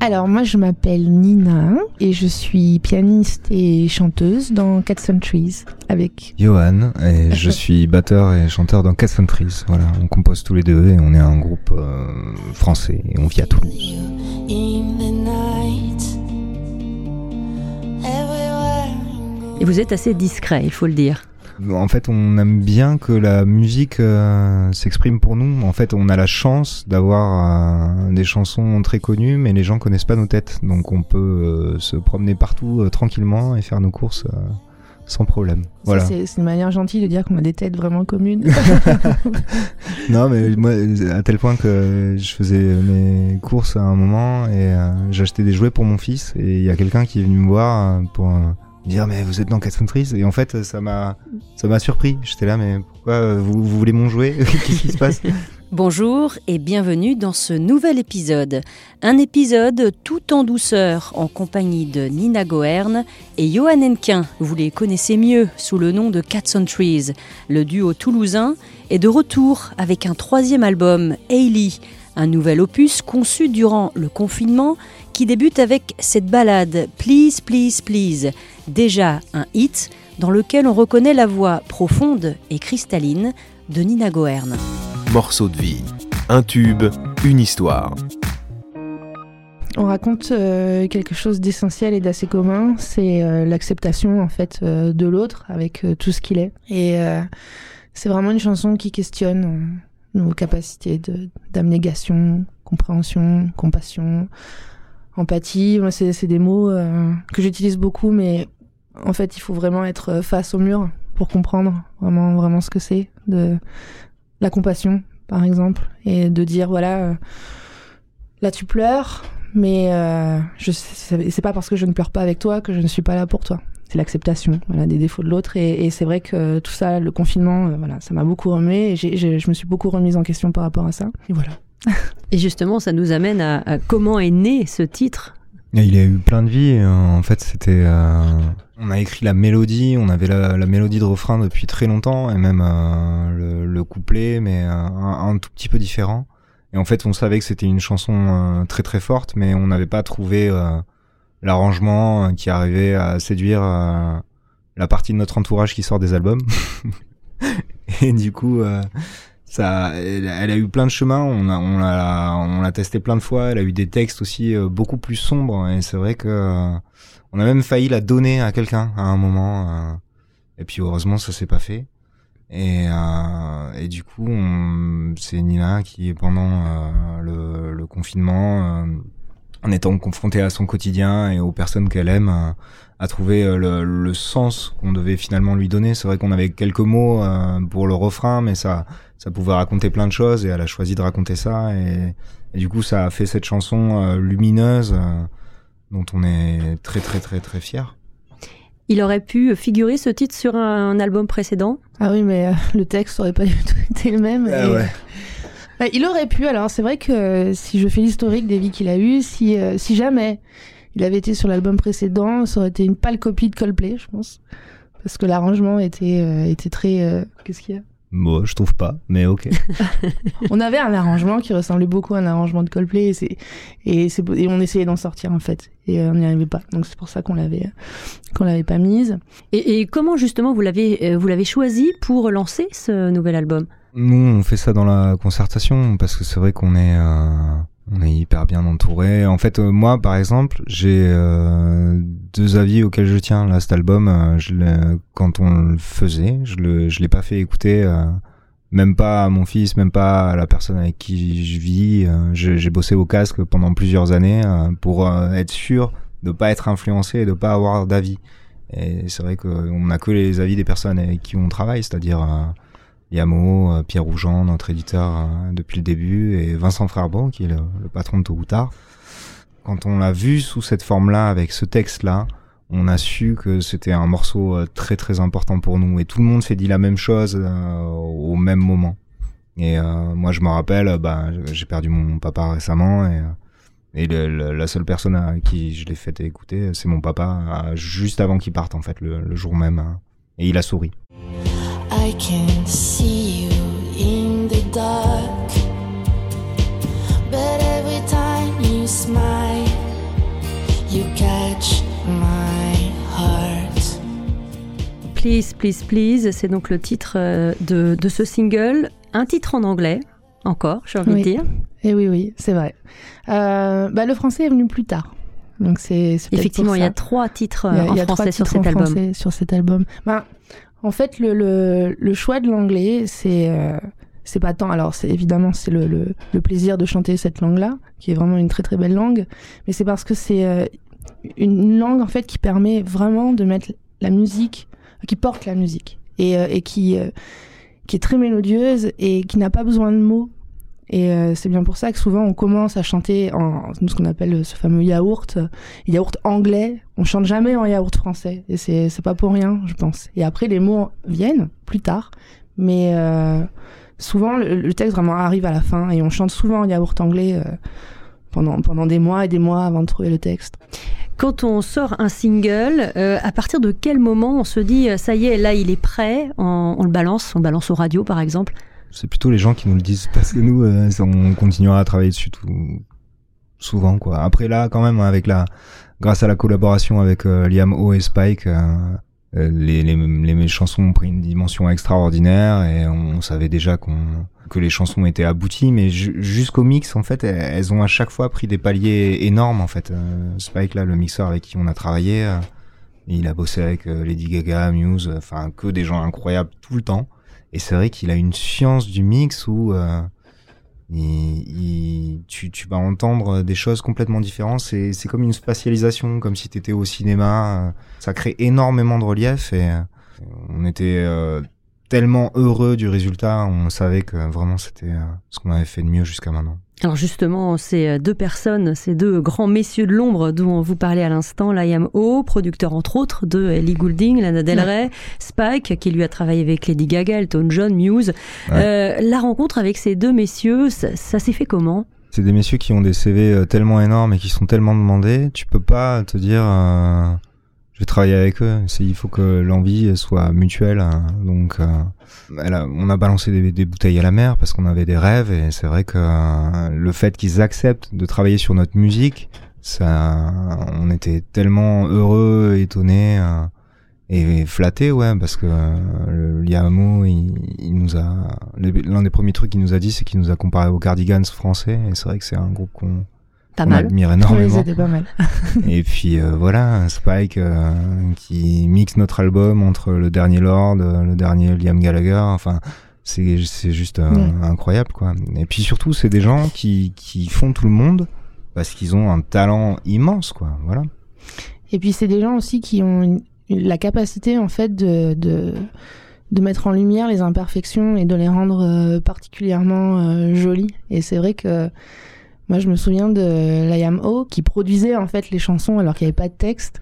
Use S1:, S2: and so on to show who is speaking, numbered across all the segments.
S1: Alors moi je m'appelle Nina et je suis pianiste et chanteuse dans Cat Trees avec
S2: Johan et je suis batteur et chanteur dans Cat Trees. Voilà, on compose tous les deux et on est un groupe euh, français et on vit à Toulouse.
S3: Et vous êtes assez discret, il faut le dire.
S2: En fait, on aime bien que la musique euh, s'exprime pour nous. En fait, on a la chance d'avoir euh, des chansons très connues, mais les gens connaissent pas nos têtes. Donc, on peut euh, se promener partout tranquillement et faire nos courses sans problème. Voilà.
S1: C'est une manière gentille de dire qu'on a des têtes vraiment communes.
S2: non, mais moi, à tel point que je faisais mes courses à un moment et j'achetais des jouets pour mon fils et il y a quelqu'un qui est venu me voir pour dire mais vous êtes dans Cat Trees et en fait ça m'a ça m'a surpris j'étais là mais pourquoi euh, vous, voulez mon jouet qu'est-ce qui se passe?
S3: Bonjour et bienvenue dans ce nouvel épisode. Un épisode tout en douceur en compagnie de Nina Goerne et Johan Henquin. Vous les connaissez mieux sous le nom de Cats on Trees. Le duo toulousain est de retour avec un troisième album, Hailey, un nouvel opus conçu durant le confinement qui débute avec cette ballade Please, Please, Please, déjà un hit dans lequel on reconnaît la voix profonde et cristalline de Nina Goerne.
S4: Morceau de vie, un tube, une histoire.
S1: On raconte euh, quelque chose d'essentiel et d'assez commun, c'est euh, l'acceptation en fait euh, de l'autre avec tout ce qu'il est. Et c'est vraiment une chanson qui questionne nos capacités d'abnégation, compréhension, compassion, empathie. C'est des mots que j'utilise beaucoup, mais en fait, il faut vraiment être face au mur pour comprendre vraiment, vraiment ce que c'est de la compassion, par exemple, et de dire voilà, euh, là tu pleures, mais euh, c'est pas parce que je ne pleure pas avec toi que je ne suis pas là pour toi. C'est l'acceptation, des défauts de l'autre, et, c'est vrai que tout ça, le confinement, euh, voilà, ça m'a beaucoup remué, et je me suis beaucoup remise en question par rapport à ça, et voilà.
S3: et justement, ça nous amène à comment est né ce titre?
S2: Il a eu plein de vies. En fait, c'était. Euh, on a écrit la mélodie, on avait la, mélodie de refrain depuis très longtemps, et même euh, le, couplet, mais euh, un, tout petit peu différent. Et en fait, on savait que c'était une chanson très très forte, mais on n'avait pas trouvé l'arrangement qui arrivait à séduire la partie de notre entourage qui sort des albums. et du coup, ça, elle, a eu plein de chemins. On a, on l'a, on l'a testé plein de fois. Elle a eu des textes aussi euh, beaucoup plus sombres. Et c'est vrai que euh, on a même failli la donner à quelqu'un à un moment. Euh, et puis heureusement, ça s'est pas fait. Et, et du coup, c'est Nina qui, pendant le, le, confinement, en étant confrontée à son quotidien et aux personnes qu'elle aime, a trouvé le, le sens qu'on devait finalement lui donner. C'est vrai qu'on avait quelques mots pour le refrain, mais ça ça pouvait raconter plein de choses et elle a choisi de raconter ça et, du coup ça a fait cette chanson euh, lumineuse euh, dont on est très très très très fier.
S3: Il aurait pu figurer ce titre sur un, album précédent?
S1: Ah oui, mais euh, le texte aurait pas du tout été le même.
S2: Ah ouais.
S1: Bah, il aurait pu. Alors c'est vrai que si je fais l'historique des vies qu'il a eues, si, si jamais il avait été sur l'album précédent, ça aurait été une pâle copie de Coldplay, je pense. Parce que l'arrangement était, était très... Qu'est-ce qu'il y a?
S2: Moi, je trouve pas, mais ok.
S1: on avait un arrangement qui ressemblait beaucoup à un arrangement de Coldplay et, et, et on essayait d'en sortir en fait et euh, on n'y arrivait pas. Donc c'est pour ça qu'on l'avait qu'on l'avait pas mise.
S3: Et, et comment justement vous l'avez euh, vous l'avez choisi pour lancer ce nouvel album?
S2: Nous, on fait ça dans la concertation parce que c'est vrai qu'on est euh, on est hyper bien entouré. En fait, euh, moi, par exemple, j'ai euh, deux avis auxquels je tiens. Là, cet album, euh, je quand on le faisait, je le, je l'ai pas fait écouter, même pas à mon fils, même pas à la personne avec qui je vis. j'ai bossé au casque pendant plusieurs années pour être sûr de pas être influencé et de pas avoir d'avis. Et c'est vrai qu'on n'a que les avis des personnes avec qui on travaille, c'est-à-dire Yamo, euh, Pierre Rougeant, notre éditeur euh, depuis le début, et Vincent Frerbeau, qui est le, patron de Tôt ou Tard. Quand on l'a vu sous cette forme-là, avec ce texte-là, on a su que c'était un morceau euh, très très important pour nous, et tout le monde s'est dit la même chose au même moment. Et moi, je me rappelle, bah, j'ai perdu mon papa récemment, et et la seule personne à qui je l'ai fait écouter, c'est mon papa, juste avant qu'il parte, en fait, le, le jour même. Hein. Et il a souri. I can see you in the dark. But every time you smile, you catch my heart.
S3: Please, please, please, c'est donc le titre euh, de, de ce single. Un titre en anglais, encore, j'ai envie oui. de dire.
S1: Et oui, oui, c'est vrai. Euh, bah, le français est venu plus tard. Donc c'est
S3: effectivement il y a trois titres a, en français sur cet album.
S1: Sur cet album en fait, le, le, le choix de l'anglais, c'est euh, c'est pas tant. Alors, c'est évidemment c'est le, le, le, plaisir de chanter cette langue-là, qui est vraiment une très très belle langue, mais c'est parce que c'est euh, une langue en fait qui permet vraiment de mettre la musique, qui porte la musique et, euh, et qui qui est très mélodieuse et qui n'a pas besoin de mots et euh, c'est bien pour ça que souvent on commence à chanter en ce qu'on appelle ce fameux yaourt, yaourt anglais. On chante jamais en yaourt français et c'est c'est pas pour rien, je pense. Et après les mots viennent plus tard, mais euh, souvent le, texte vraiment arrive à la fin et on chante souvent en yaourt anglais euh, pendant pendant des mois et des mois avant de trouver le texte.
S3: Quand on sort un single, euh, à partir de quel moment on se dit ça y est, là il est prêt, on, on le balance, on balance au radio par exemple
S2: c'est plutôt les gens qui nous le disent parce que nous, euh, on continuera à travailler dessus tout souvent quoi. Après là, quand même, avec la, grâce à la collaboration avec euh, Liam O et Spike, euh, les, les, les, chansons ont pris une dimension extraordinaire et on, savait déjà qu'on que les chansons étaient abouties, mais jusqu'au mix, en fait, elles, ont à chaque fois pris des paliers énormes, en fait. Spike, là, le mixeur avec qui on a travaillé, il a bossé avec Lady Gaga, Muse, enfin, que des gens incroyables tout le temps. Et c'est vrai qu'il a une science du mix où euh, il, tu, tu, vas entendre des choses complètement différentes. C'est, c'est comme une spatialisation, comme si tu étais au cinéma. Ça crée énormément de relief et euh, on était euh, tellement heureux du résultat. On savait que vraiment c'était euh, ce qu'on avait fait de mieux jusqu'à maintenant.
S3: Alors justement, ces euh, deux personnes, ces deux grands messieurs de l'ombre dont vous parlez à l'instant, Liam O, producteur entre autres de Ellie Goulding, Lana Del Rey, Spike, qui lui a travaillé avec Lady Gaga, Elton John, Muse. Euh, la rencontre avec ces deux messieurs, ça, s'est fait comment?
S2: C'est des messieurs qui ont des CV euh, tellement énormes et qui sont tellement demandés, tu peux pas te dire... je vais travailler avec eux. Il faut que l'envie soit mutuelle. Hein. Donc, on a balancé des, bouteilles à la mer parce qu'on avait des rêves et c'est vrai que euh, le fait qu'ils acceptent de travailler sur notre musique, ça, on était tellement heureux, étonnés euh, et flattés, ouais, parce que euh, il, il, nous a, l'un des premiers trucs qu'il nous a dit, c'est qu'il nous a comparé aux Cardigans français et c'est vrai que c'est un groupe qu'on
S3: pas mal.
S2: admire énormément.
S1: pas mal.
S2: et puis euh, voilà, Spike euh, qui mixe notre album entre le dernier Lord, le dernier Liam Gallagher, enfin c'est c'est juste euh, incroyable quoi. Et puis surtout, c'est des gens qui qui font tout le monde parce qu'ils ont un talent immense quoi, voilà.
S1: Et puis c'est des gens aussi qui ont la capacité en fait de, de de mettre en lumière les imperfections et de les rendre particulièrement jolies. Et c'est vrai que moi, je me souviens de Liam O qui produisait en fait les chansons alors qu'il n'y avait pas de texte.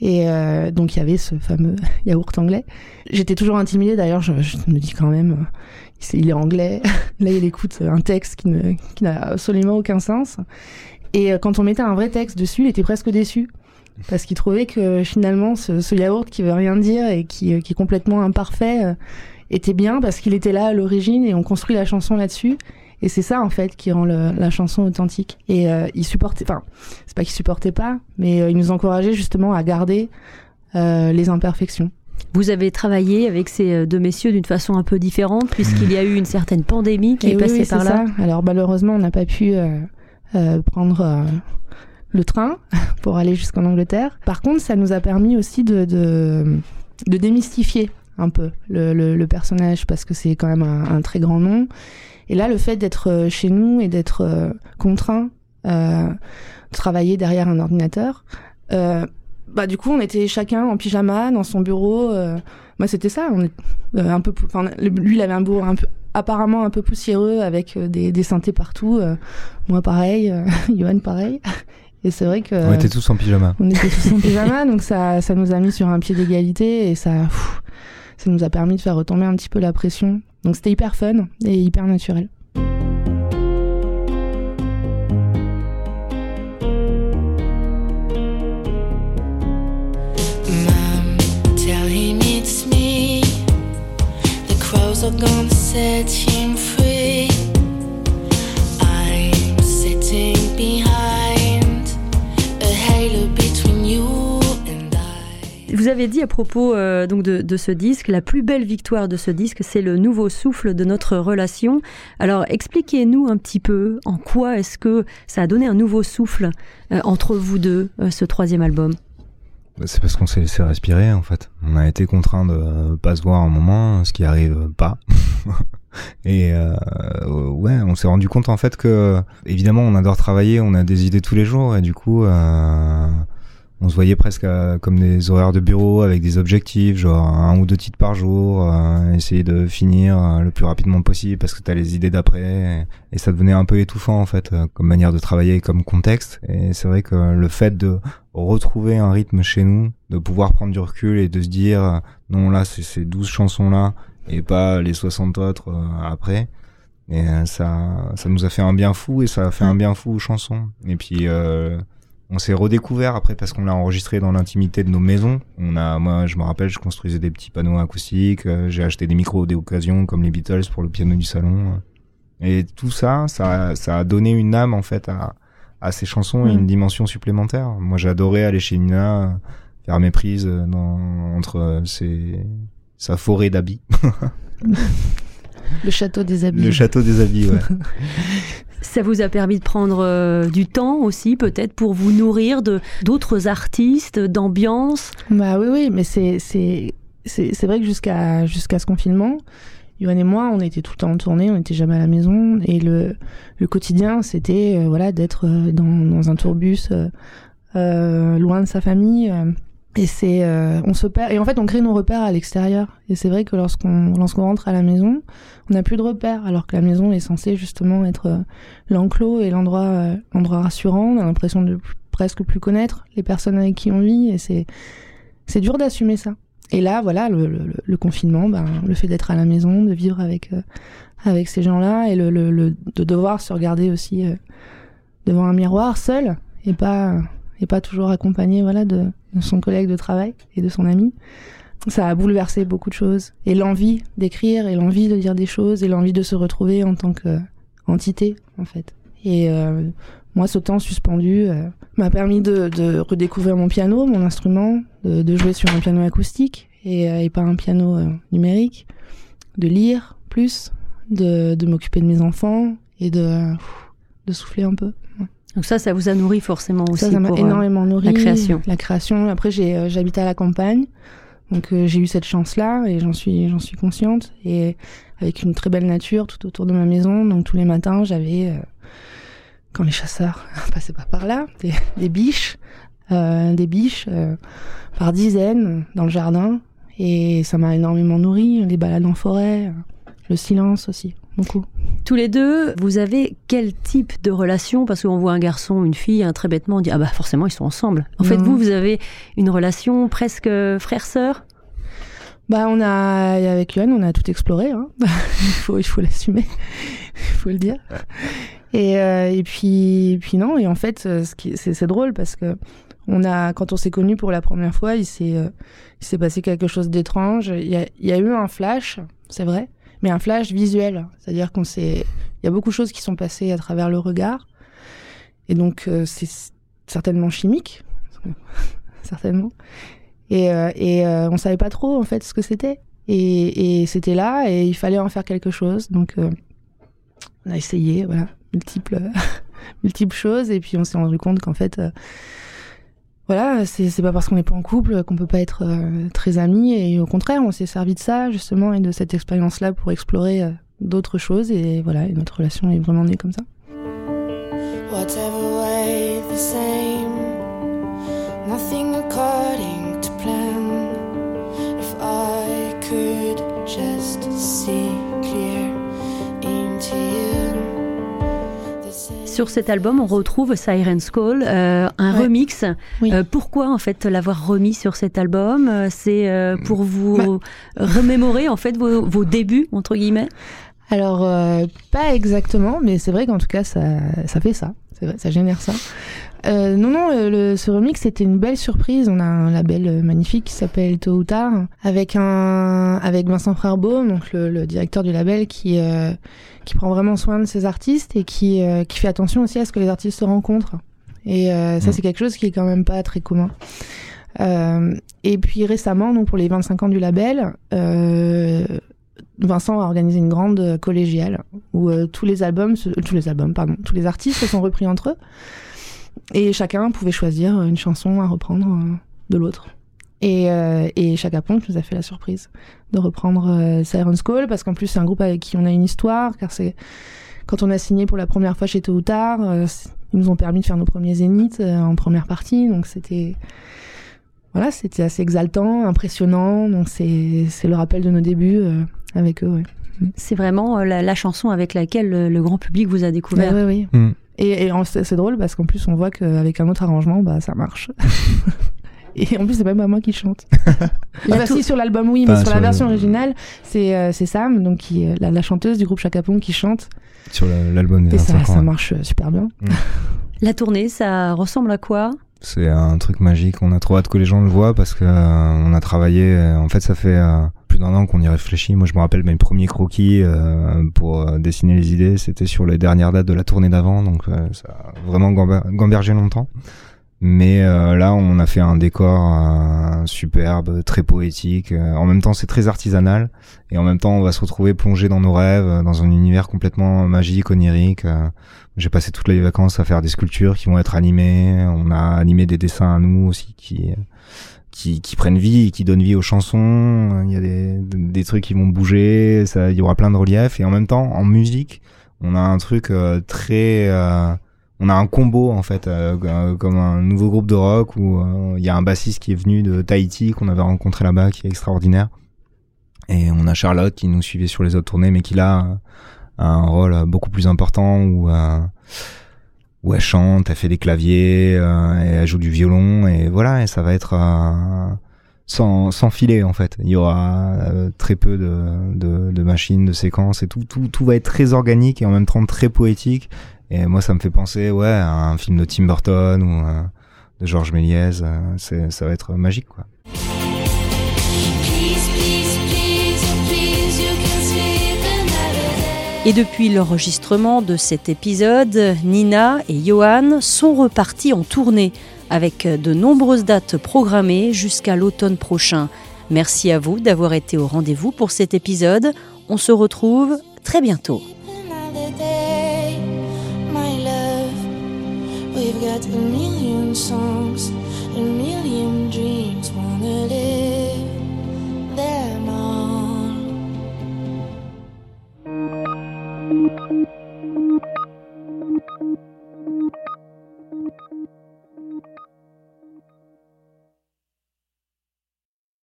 S1: Et euh, donc il y avait ce fameux yaourt anglais. J'étais toujours intimidée d'ailleurs, je, me dis quand même, euh, il est anglais, là il écoute un texte qui, n'a absolument aucun sens. Et euh, quand on mettait un vrai texte dessus, il était presque déçu. Parce qu'il trouvait que finalement ce, yaourt qui veut rien dire et qui, qui est complètement imparfait était bien parce qu'il était là à l'origine et on construit la chanson là-dessus. Et c'est ça en fait qui rend la chanson authentique. Et euh, il supportait, enfin, c'est pas qu'il supportait pas, mais euh, il nous encourageait justement à garder euh, les imperfections.
S3: Vous avez travaillé avec ces euh, deux messieurs d'une façon un peu différente puisqu'il y a eu une certaine pandémie qui est passée par là.
S1: Ça. Alors malheureusement, on n'a pas pu prendre le train pour aller jusqu'en Angleterre. Par contre, ça nous a permis aussi de, de, de démystifier un peu le, le, le, personnage parce que c'est quand même un, un très grand nom et là, le fait d'être euh, chez nous et d'être euh, contraint euh, de travailler derrière un ordinateur, euh, bah du coup, on était chacun en pyjama dans son bureau. Moi, c'était ça. On est un peu, enfin, lui, il avait un bureau un peu, apparemment un peu poussiéreux avec des, des synthés partout. moi, pareil. Johan, pareil. Et c'est vrai que.
S2: On était tous en pyjama.
S1: On était tous en pyjama, donc ça, ça nous a mis sur un pied d'égalité et ça, ça nous a permis de faire retomber un petit peu la pression donc c'était hyper fun et hyper naturel. are gonna set him free. You
S3: avez dit à propos euh, donc de, ce disque, la plus belle victoire de ce disque, c'est le nouveau souffle de notre relation. Alors expliquez-nous un petit peu en quoi est-ce que ça a donné un nouveau souffle euh, entre vous deux, euh, ce troisième album.
S2: Bah, c'est parce qu'on s'est laissé respirer en fait. On a été contraint de pas se voir un moment, ce qui arrive pas. Et ouais, on s'est rendu compte en fait que évidemment on adore travailler, on a des idées tous les jours et du coup on se voyait presque comme des horaires de bureau avec des objectifs, genre un ou deux titres par jour, euh, essayer de finir euh, le plus rapidement possible parce que t'as les idées d'après et, ça devenait un peu étouffant en fait euh, comme manière de travailler, comme contexte. Et c'est vrai que le fait de retrouver un rythme chez nous, de pouvoir prendre du recul et de se dire non là c'est ces 12 chansons là et pas les 60 autres après. Et ça, ça nous a fait un bien fou et ça a fait un bien fou aux chansons. Et puis euh, on s'est redécouvert après parce qu'on l'a enregistré dans l'intimité de nos maisons. On a, moi, je me rappelle, je construisais des petits panneaux acoustiques. Euh, j'ai acheté des micros d'occasion comme les Beatles pour le piano du salon. Et tout ça, ça, ça a donné une âme en fait à, à ces chansons et une dimension supplémentaire. Moi, j'adorais aller chez Nina, faire mes prises dans, entre ses, sa forêt d'habits.
S1: Le château des habits.
S2: Le château des habits, ouais.
S3: Ça vous a permis de prendre euh, du temps aussi, peut-être, pour vous nourrir de d'autres artistes, d'ambiance?
S1: Bah oui, oui, mais c'est c'est vrai que jusqu'à jusqu'à ce confinement, Yoann et moi, on était tout le temps en tournée, on n'était jamais à la maison, et le le quotidien, c'était euh, voilà d'être euh, dans, dans un tourbus loin de sa famille. Et c'est, euh, on se perd. Et en fait, on crée nos repères à l'extérieur. Et c'est vrai que lorsqu'on, lorsqu'on rentre à la maison, on n'a plus de repères, alors que la maison est censée justement être euh, l'enclos et l'endroit, euh, l'endroit rassurant. On a l'impression de presque plus connaître les personnes avec qui on vit, et c'est, c'est dur d'assumer ça. Et là, voilà, le, le, le confinement, ben, le fait d'être à la maison, de vivre avec, avec ces gens-là, et le, le, de devoir se regarder aussi devant un miroir seul, et pas, et pas toujours accompagné, voilà, de de son collègue de travail et de son ami. Ça a bouleversé beaucoup de choses. Et l'envie d'écrire, et l'envie de dire des choses, et l'envie de se retrouver en tant qu'entité, en fait. Et euh, moi, ce temps suspendu euh, m'a permis de, redécouvrir mon piano, mon instrument, de, jouer sur un piano acoustique et, euh, pas un piano numérique, de lire plus, de, m'occuper de mes enfants et de souffler un peu.
S3: Donc ça, ça vous a nourri forcément aussi.
S1: Ça, m'a
S3: pour,
S1: énormément
S3: euh,
S1: nourri.
S3: La création.
S1: La création. Après, j'ai, euh, j'habite à la campagne, donc euh, j'ai eu cette chance-là et j'en suis, j'en suis consciente. Et avec une très belle nature tout autour de ma maison, donc tous les matins, j'avais, euh, quand les chasseurs passaient pas par là, des, des biches, euh, des biches par dizaines dans le jardin. Et ça m'a énormément nourri. Les balades en forêt, le silence aussi beaucoup.
S3: Tous les deux, vous avez quel type de relation? Parce qu'on voit un garçon, une fille, un très bêtement, on dit ah bah forcément ils sont ensemble. En fait, vous, vous avez une relation presque frère-sœur?
S1: Bah on a avec Yoann, on a tout exploré. Hein. il faut il faut l'assumer, il faut le dire. Et, euh, et puis et puis non et en fait ce qui c'est c'est drôle parce que on a quand on s'est connus pour la première fois, il s'est euh, il s'est passé quelque chose d'étrange. Il y a il y a eu un flash, c'est vrai un flash visuel. C'est-à-dire qu'on s'est, il y a beaucoup de choses qui sont passées à travers le regard. Et donc, euh, c'est certainement chimique. certainement. Et, euh, et euh, on savait pas trop, en fait, ce que c'était. Et, et c'était là, et il fallait en faire quelque chose. Donc, euh, on a essayé, voilà, multiples, multiples choses. Et puis, on s'est rendu compte qu'en fait, voilà, c'est pas parce qu'on n'est pas en couple qu'on peut pas être euh, très amis et au contraire, on s'est servi de ça justement et de cette expérience-là pour explorer euh, d'autres choses et voilà, notre relation est vraiment née comme ça.
S3: Sur cet album, on retrouve Siren's Call, euh, un ouais. remix. Oui. Euh, pourquoi en fait l'avoir remis sur cet album? C'est euh, pour vous bah. remémorer en fait vos, vos, débuts entre guillemets?
S1: Alors pas exactement, mais c'est vrai qu'en tout cas ça, ça fait ça. C'est vrai, ça génère ça. Euh, non, non, le, ce remix c'était une belle surprise. On a un label magnifique qui s'appelle Tôt ou Tard, avec un, avec Vincent Frerbeau, donc le, le, directeur du label, qui euh, qui prend vraiment soin de ses artistes et qui euh, qui fait attention aussi à ce que les artistes se rencontrent. Et ça, mmh. c'est quelque chose qui est quand même pas très commun. et puis récemment, donc pour les 25 ans du label, Vincent a organisé une grande collégiale où tous les albums, tous les albums, pardon, tous les artistes se sont repris entre eux et chacun pouvait choisir une chanson à reprendre de l'autre. Et, euh, et Chaka nous a fait la surprise de reprendre euh, Siren's Call parce qu'en plus c'est un groupe avec qui on a une histoire car c'est quand on a signé pour la première fois chez Tôt ou Tard, euh, ils nous ont permis de faire nos premiers zéniths euh, en première partie donc c'était voilà c'était assez exaltant, impressionnant donc c'est c'est le rappel de nos débuts avec eux. Ouais.
S3: C'est vraiment la, la, chanson avec laquelle le, le, grand public vous a découvert.
S1: oui, oui. Mm. Et, et c'est drôle parce qu'en plus on voit qu'avec un autre arrangement, bah ça marche. Et en plus, c'est même pas moi qui chante. bah, si, sur l'album, oui, mais sur, la version originale, c'est euh, Sam, donc qui, la, la, chanteuse du groupe Chaka qui chante.
S2: Sur l'album
S1: Et ça, ça marche euh, super bien. Mm.
S3: La tournée, ça ressemble à quoi?
S2: C'est un truc magique. On a trop hâte que les gens le voient parce que euh, on a travaillé. Euh, en fait, ça fait plus d'un an qu'on y réfléchit. Moi, je me rappelle mes premiers croquis pour dessiner les idées. C'était sur les dernières dates de la tournée d'avant, donc ça a vraiment gambergé longtemps. Mais euh, là, on a fait un décor euh, superbe, très poétique. Euh, en même temps, c'est très artisanal. Et en même temps, on va se retrouver plongé dans nos rêves, dans un univers complètement magique, onirique. J'ai passé toutes les vacances à faire des sculptures qui vont être animées. On a animé des dessins à nous aussi qui qui, qui prennent vie, qui donnent vie aux chansons. Il y a des, des trucs qui vont bouger. Ça, il y aura plein de reliefs. Et en même temps, en musique, on a un truc très on a un combo en fait euh, euh, comme un nouveau groupe de rock où euh, il y a un bassiste qui est venu de Tahiti qu'on avait rencontré là-bas qui est extraordinaire. Et on a Charlotte qui nous suivait sur les autres tournées mais qui là a un rôle beaucoup plus important où où elle chante, elle fait des claviers, et elle joue du violon et voilà et ça va être sans, sans filet en fait. Il y aura très peu de, machines, de séquences et tout, tout va être très organique et en même temps très poétique et moi, ça me fait penser, ouais, à un film de Tim Burton ou euh, de Georges Méliès. Euh, c'est, ça va être magique, quoi.
S3: Et depuis l'enregistrement de cet épisode, Nina et Johan sont repartis en tournée avec de nombreuses dates programmées jusqu'à l'automne prochain. Merci à vous d'avoir été au rendez-vous pour cet épisode. On se retrouve très bientôt. A million songs, a million